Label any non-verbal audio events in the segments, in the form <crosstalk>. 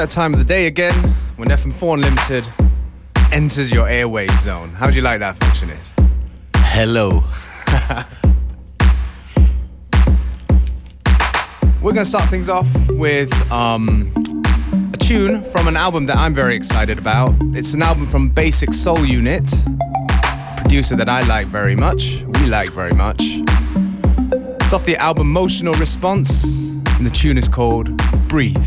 That time of the day again when FM4 Unlimited enters your airwave zone. How do you like that, Functionist? Hello. <laughs> We're going to start things off with um, a tune from an album that I'm very excited about. It's an album from Basic Soul Unit, producer that I like very much, we like very much. It's off the album Emotional Response, and the tune is called Breathe.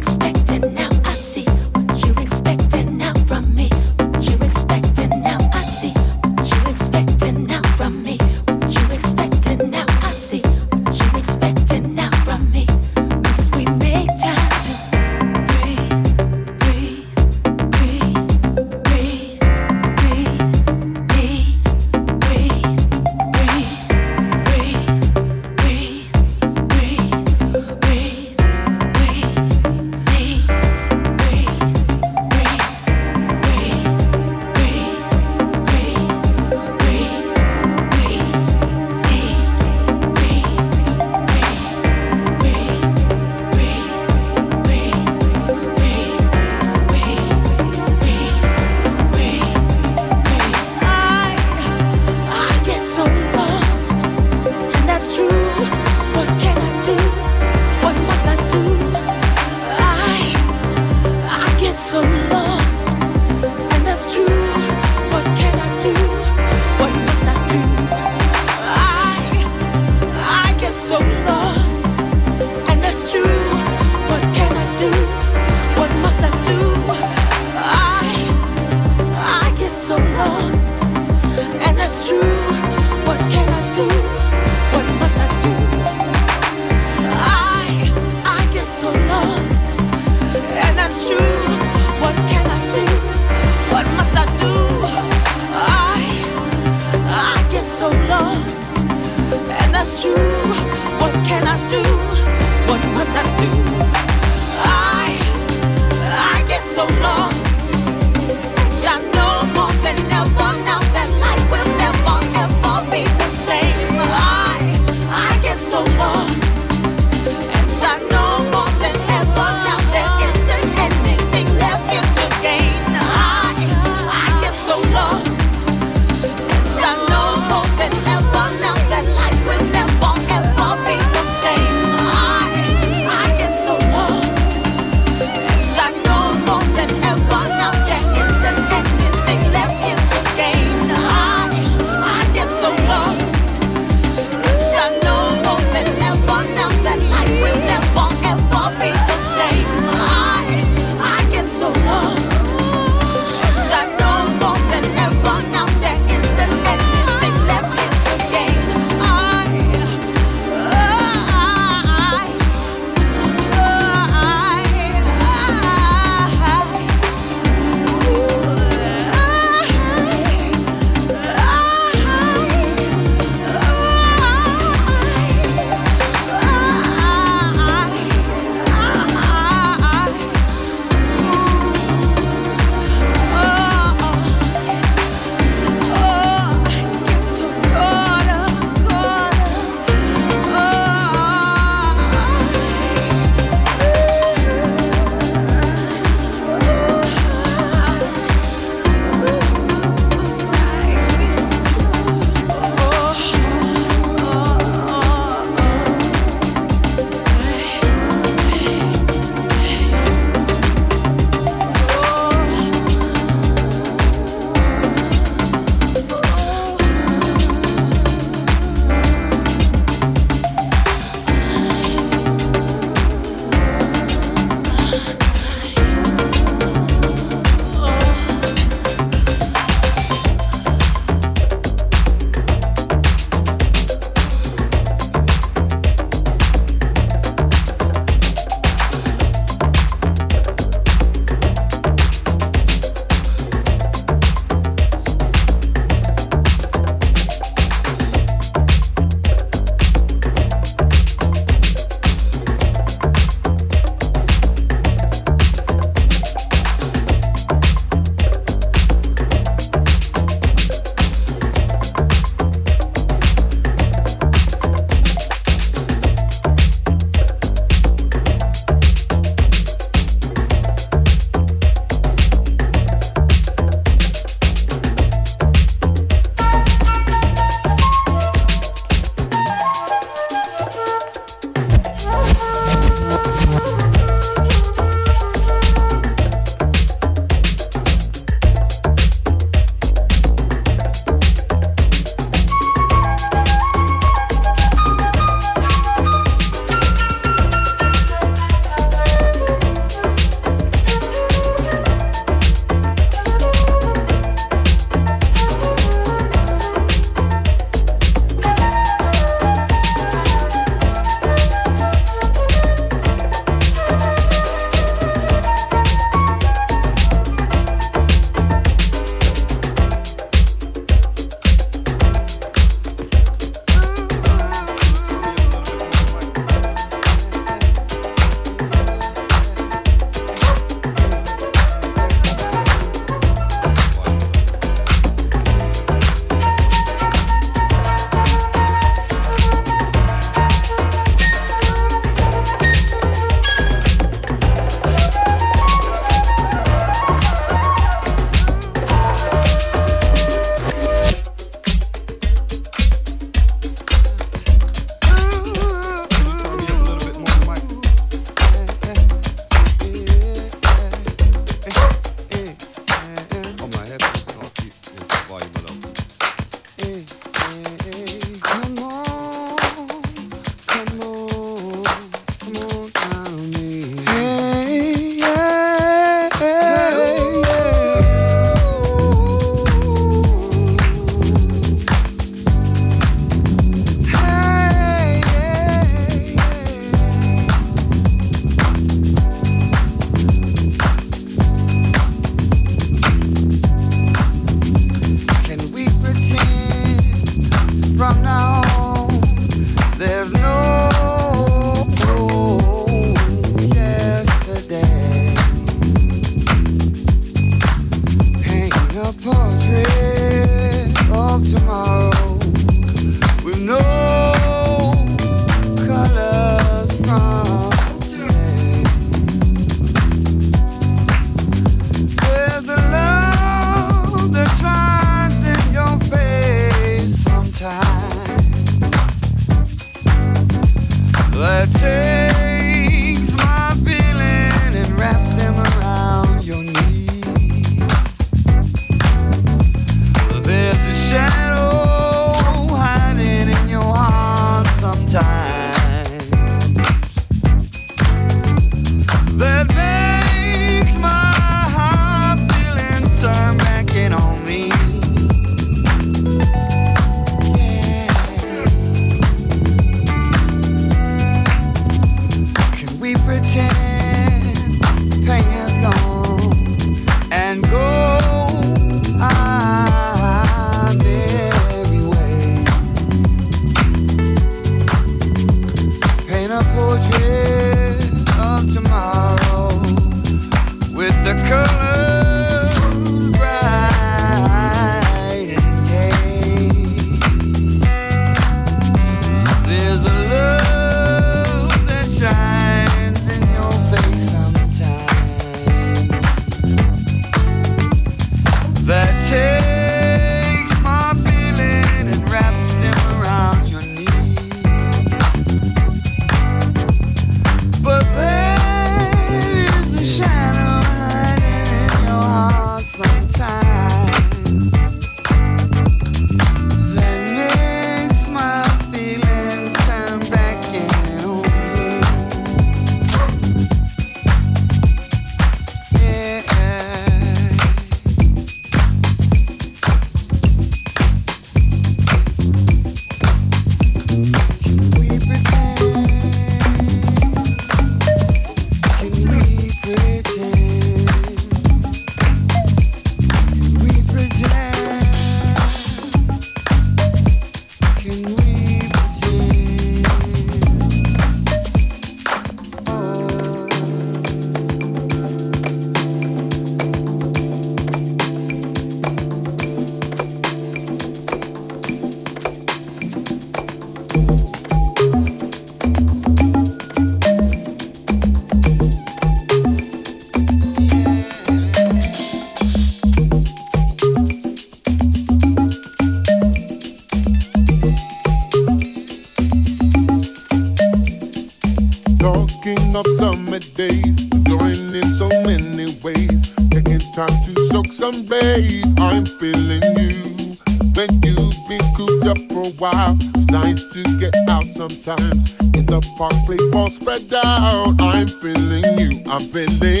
days going in so many ways. Taking time to soak some rays. I'm feeling you. When you've been cooped up for a while, it's nice to get out sometimes. In the park, play ball spread out. I'm feeling you. I'm feeling.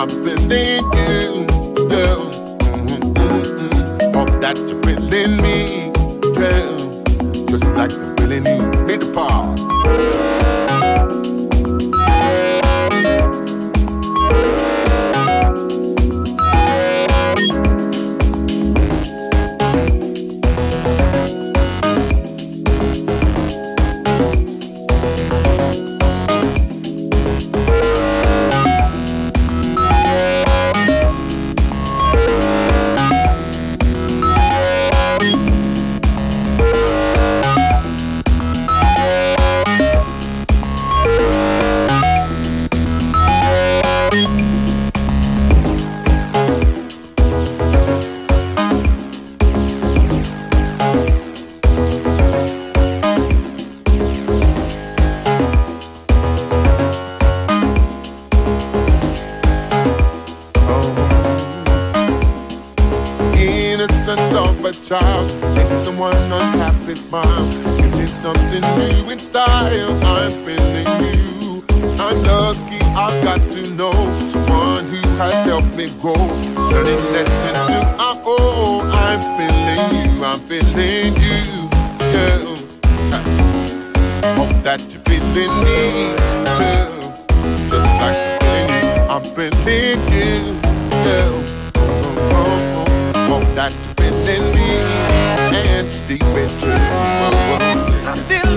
I'm feeling you, girl. Mm-hmm. That you're feeling me, girl. Just like you're feeling me, the. I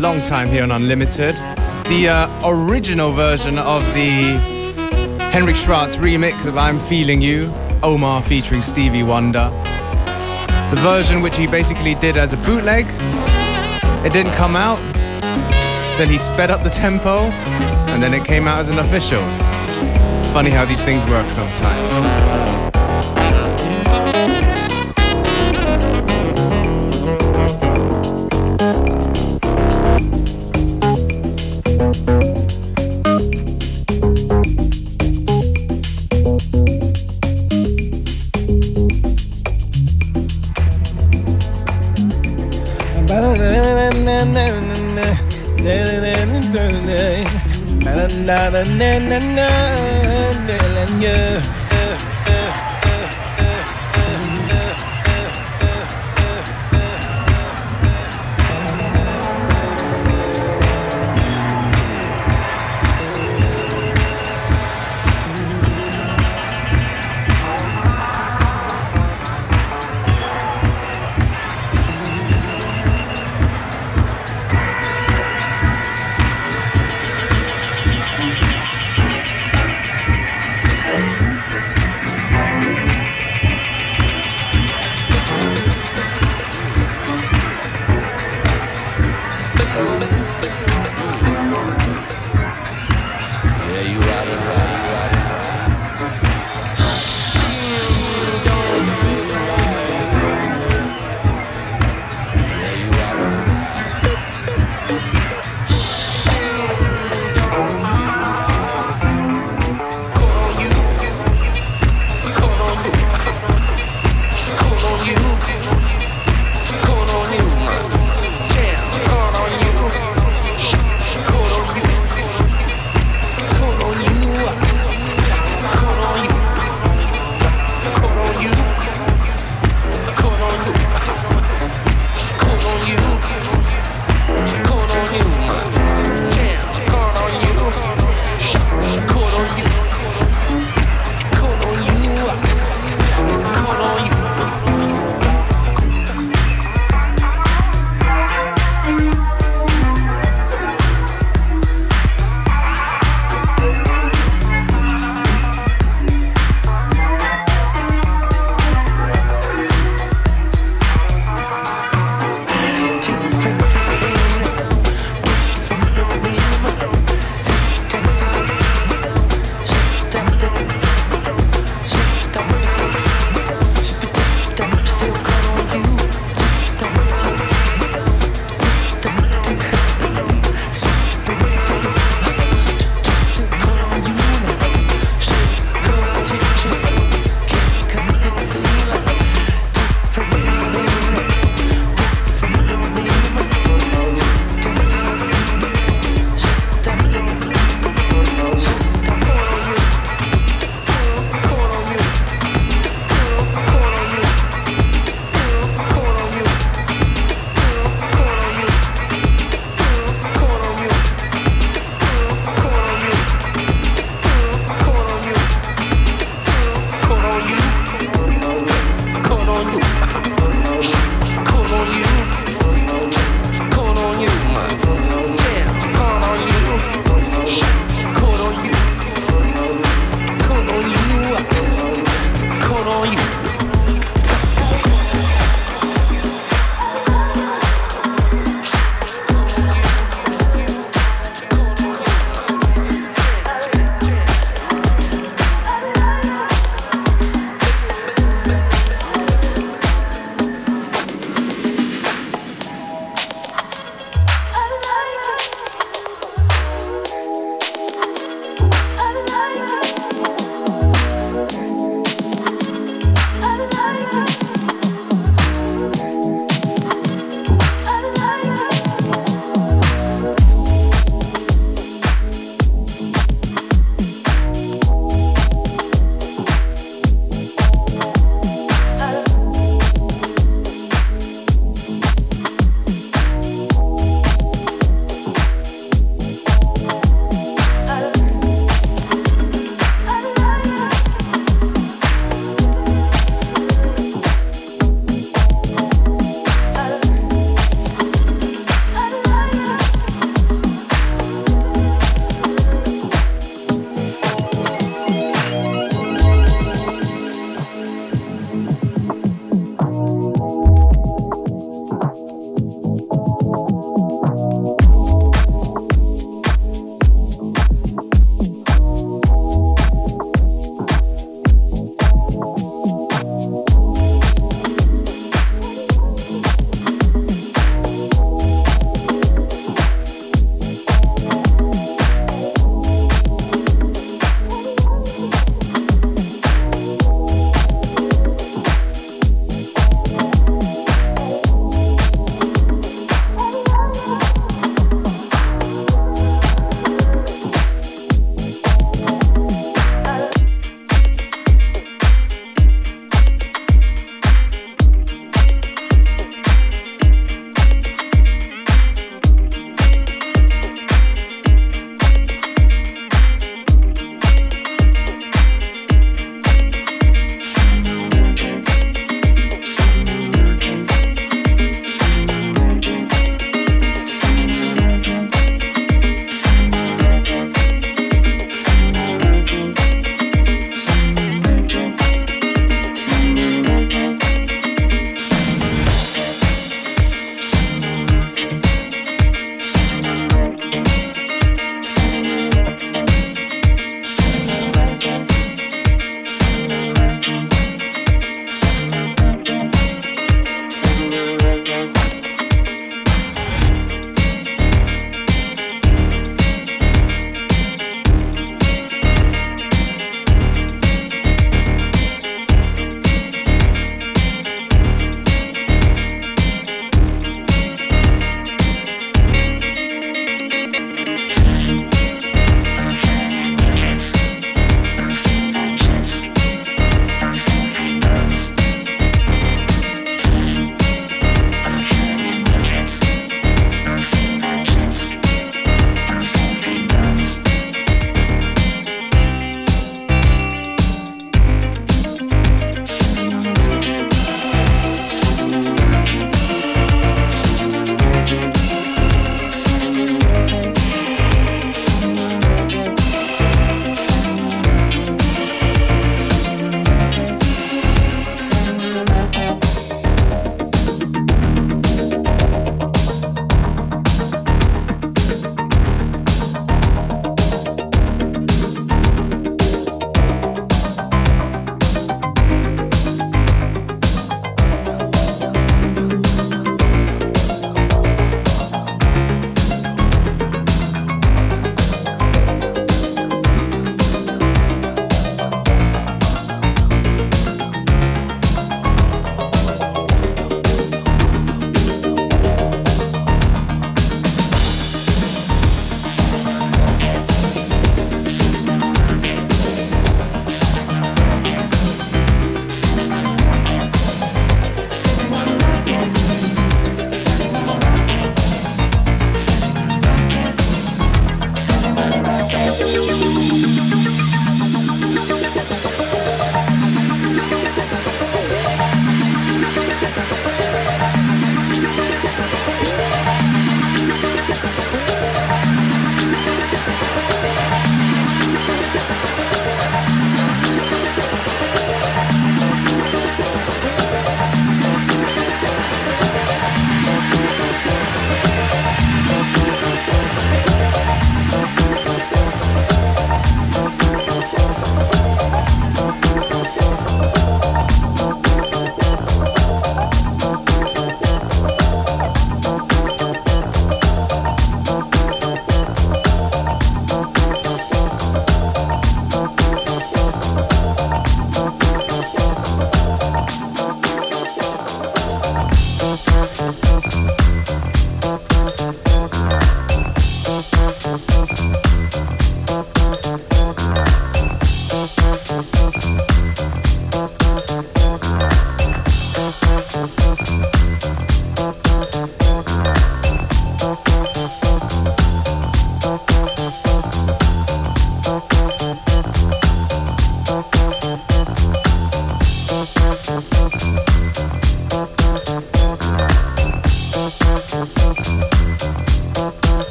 long time here on Unlimited. The uh, original version of the Henrik Schwarz remix of I'm Feeling You, Omar featuring Stevie Wonder. The version which he basically did as a bootleg. It didn't come out. Then he sped up the tempo, and then it came out as an official. Funny how these things work sometimes. na na.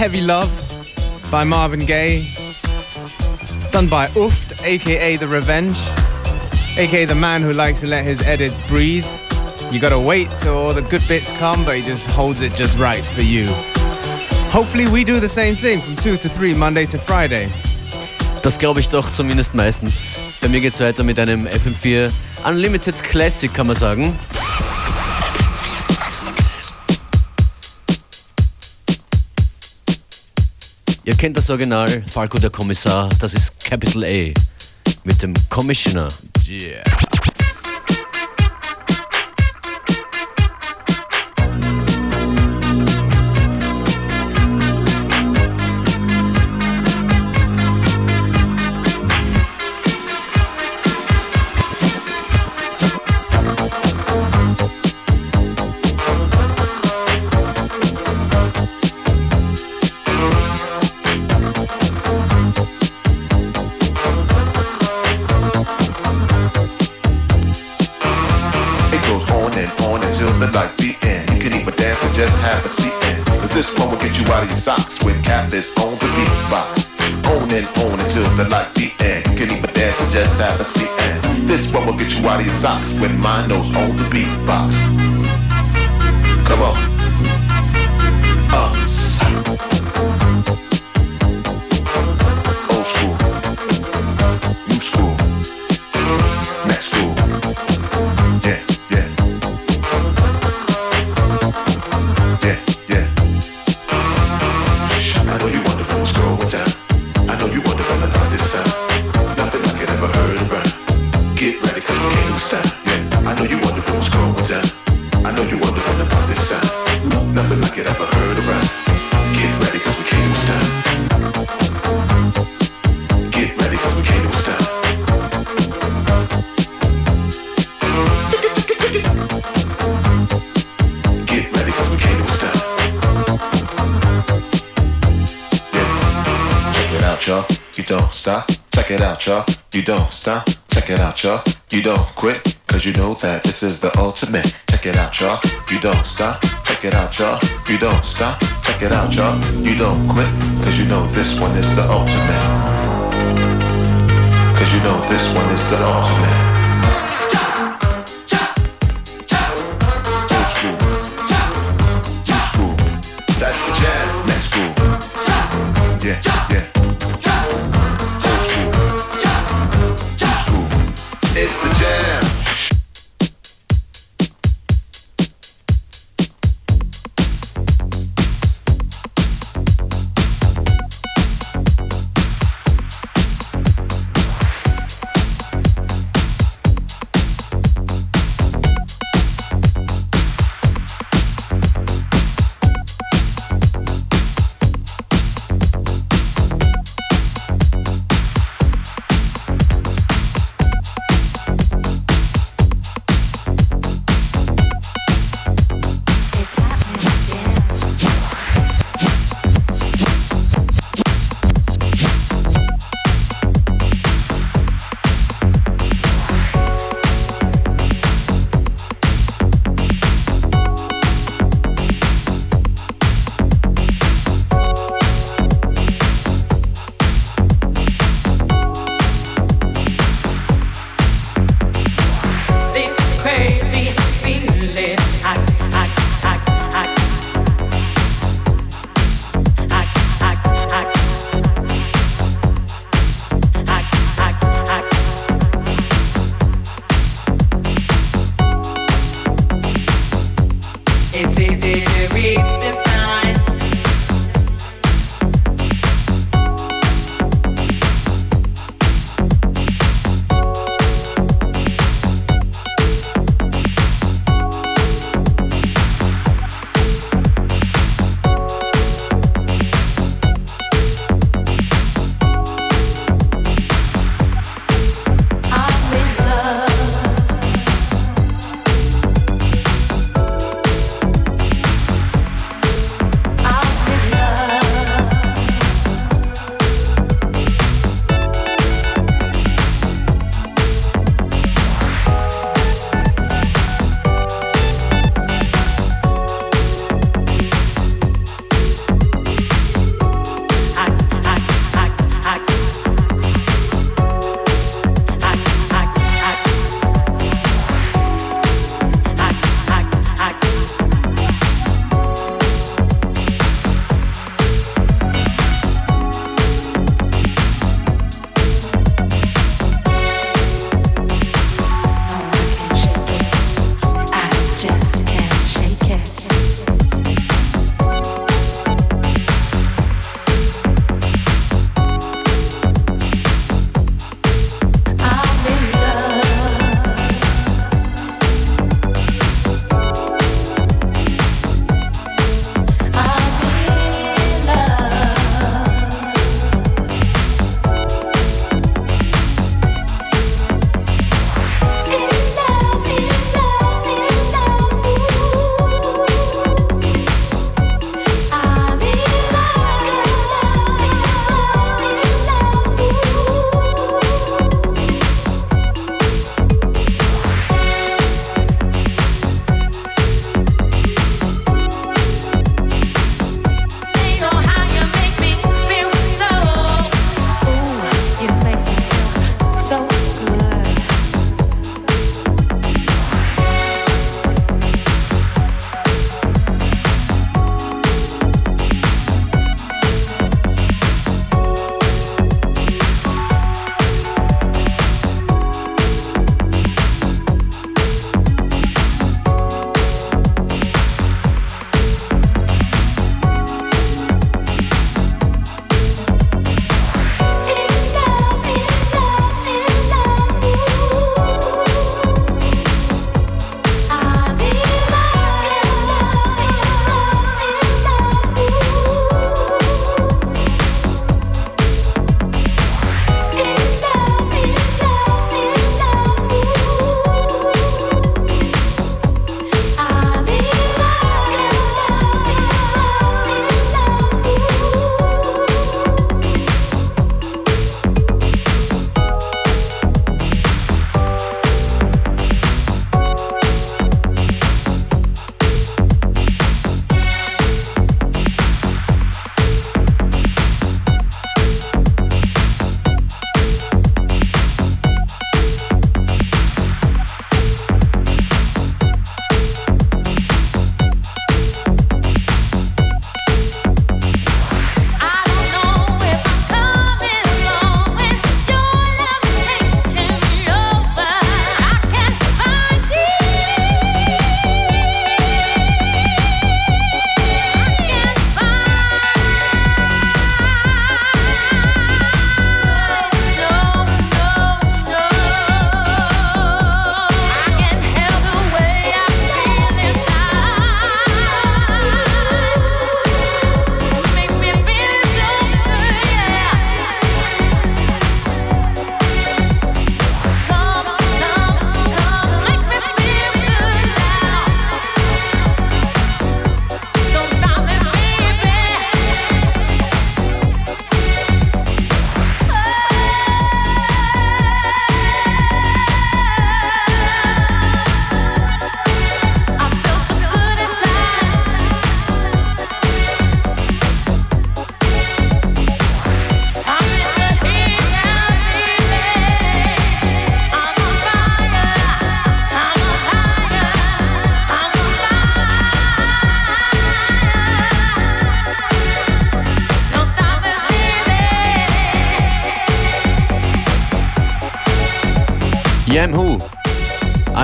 Heavy Love by Marvin Gaye. Done by Uft, aka The Revenge, aka the man who likes to let his edits breathe. You gotta wait till all the good bits come, but he just holds it just right for you. Hopefully we do the same thing from 2 to 3, Monday to Friday. Das glaube ich doch zumindest meistens. Bei mir geht's weiter mit einem FM4 Unlimited Classic, kann man sagen. Ihr kennt das Original, Falco der Kommissar, das ist Capital A mit dem Commissioner. Yeah. Is the ultimate. Cause you know this one is the ultimate. it's easy to read this.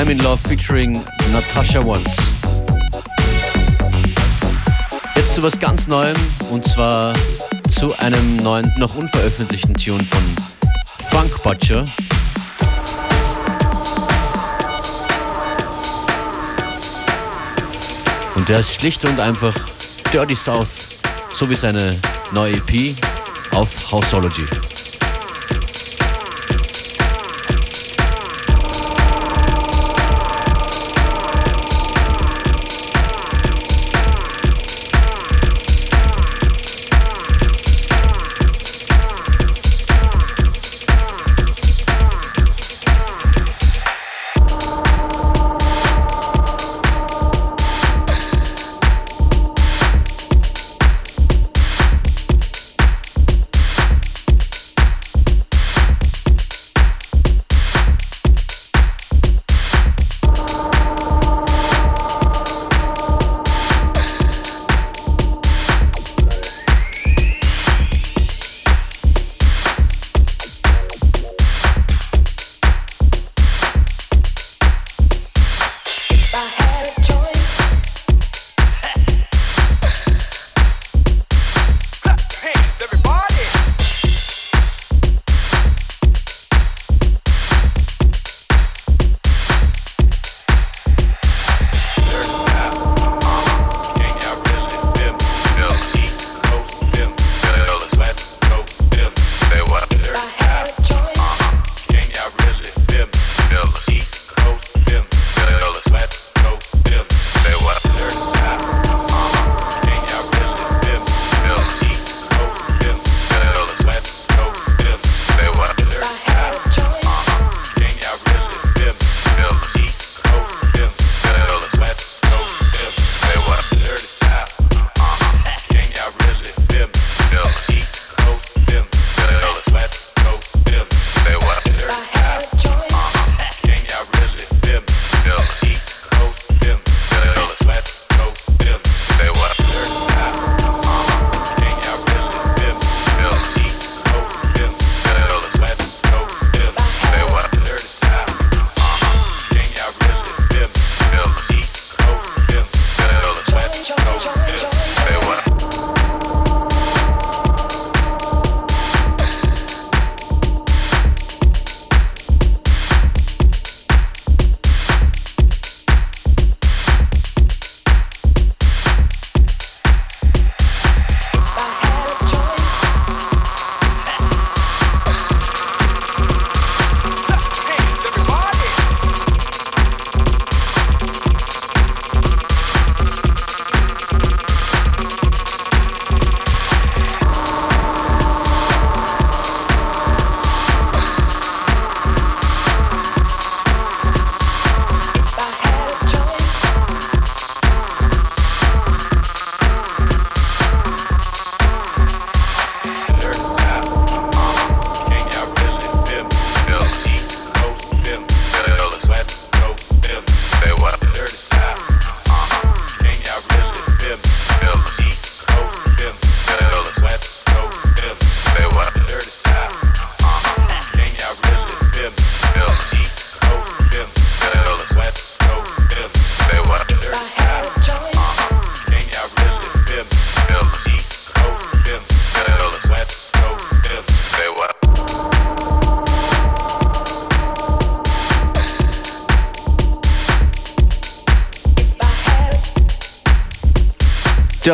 I'm in Love featuring Natasha Watts. Jetzt zu was ganz Neuem und zwar zu einem neuen, noch unveröffentlichten Tune von Funk Butcher. Und der ist schlicht und einfach Dirty South, so wie seine neue EP auf Houseology.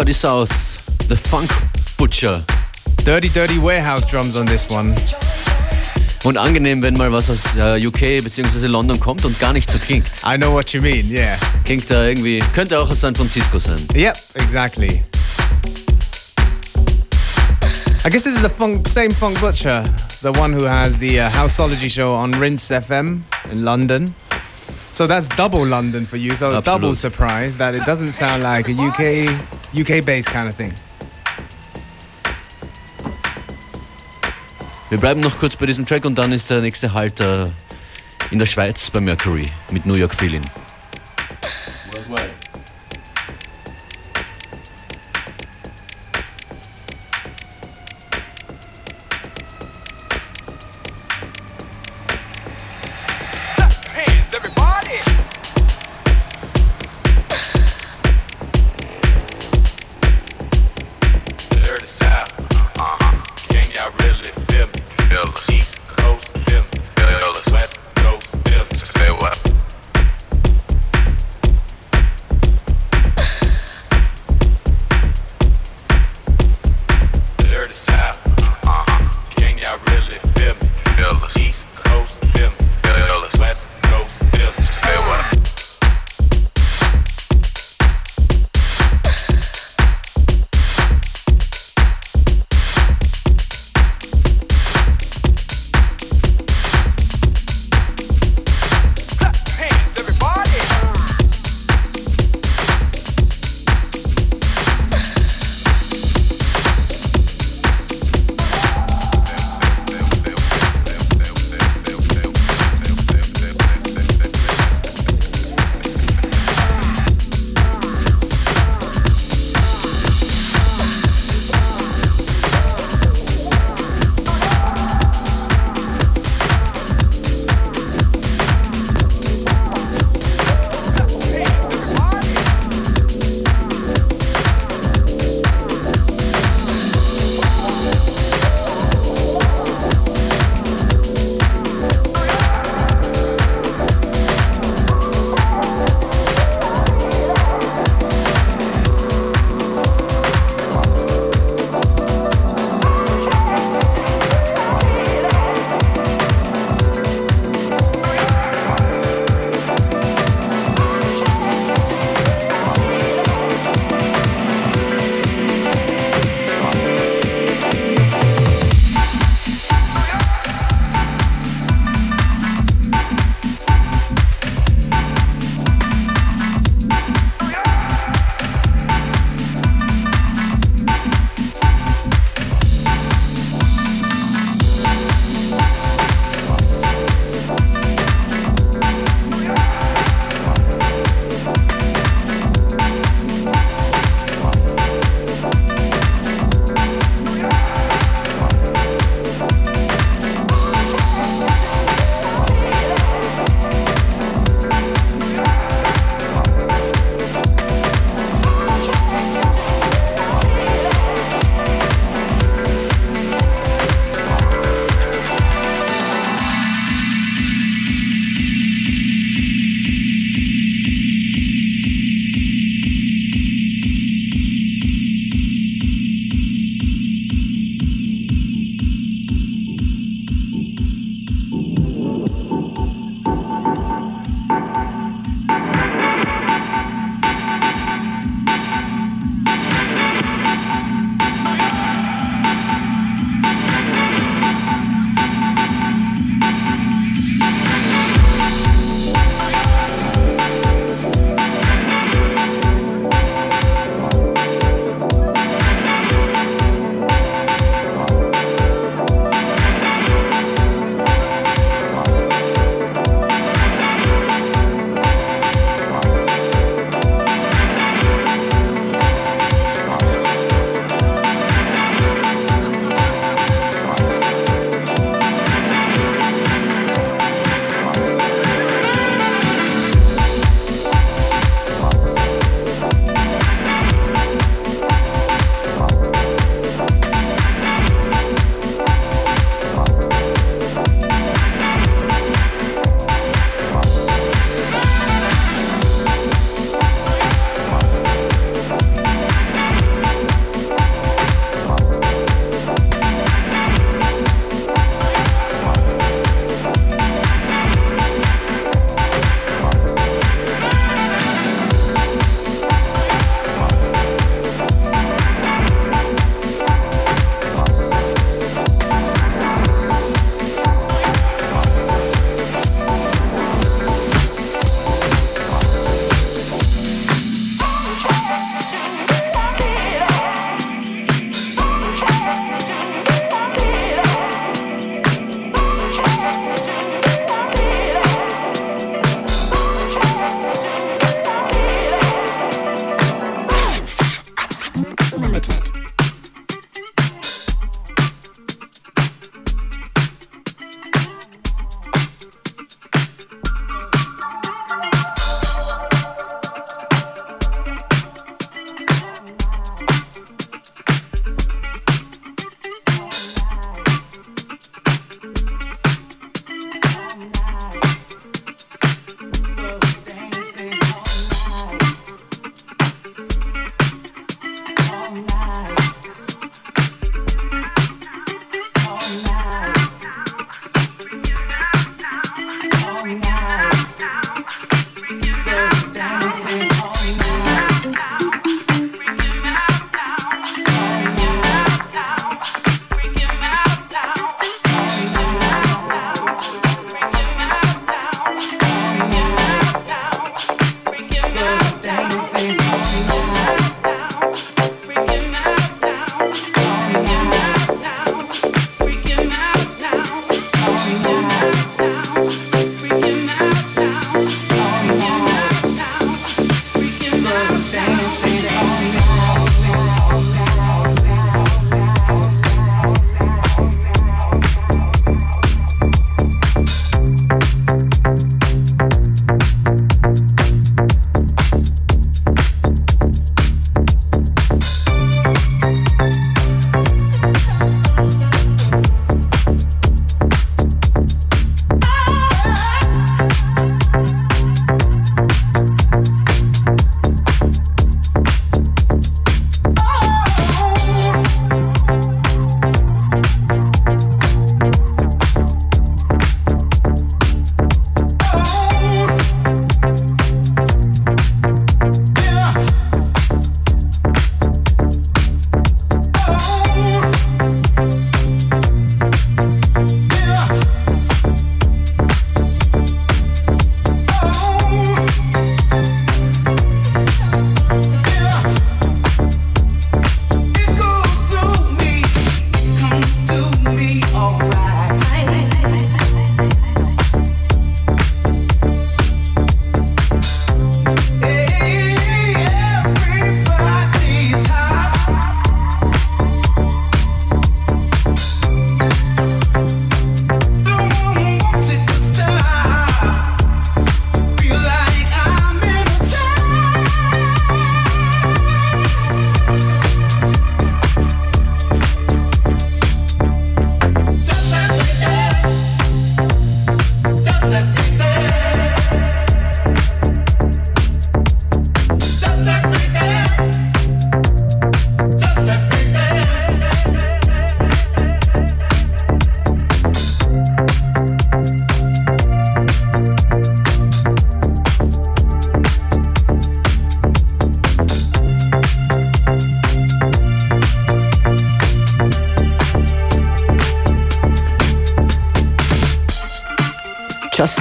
Dirty South, The Funk Butcher. Dirty, dirty warehouse drums on this one. Und angenehm, wenn mal was aus äh, UK bzw. London kommt und gar nicht so klingt. I know what you mean, yeah. Klingt da irgendwie, könnte auch aus San Francisco sein. Yep, exactly. I guess this is the funk, same Funk Butcher, the one who has the uh, Houseology show on Rinse FM in London. So that's double London for you. So Absolute. double surprise that it doesn't sound like a UK UK based kind of thing. Wir bleiben noch kurz bei diesem Track und dann ist der nächste Halt äh, in der Schweiz bei Mercury mit New York Feeling.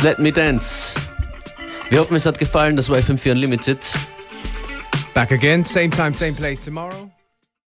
Let Me Dance. Wir hoffen, es hat gefallen. Das war FM4 Unlimited. Back again, same time, same place tomorrow.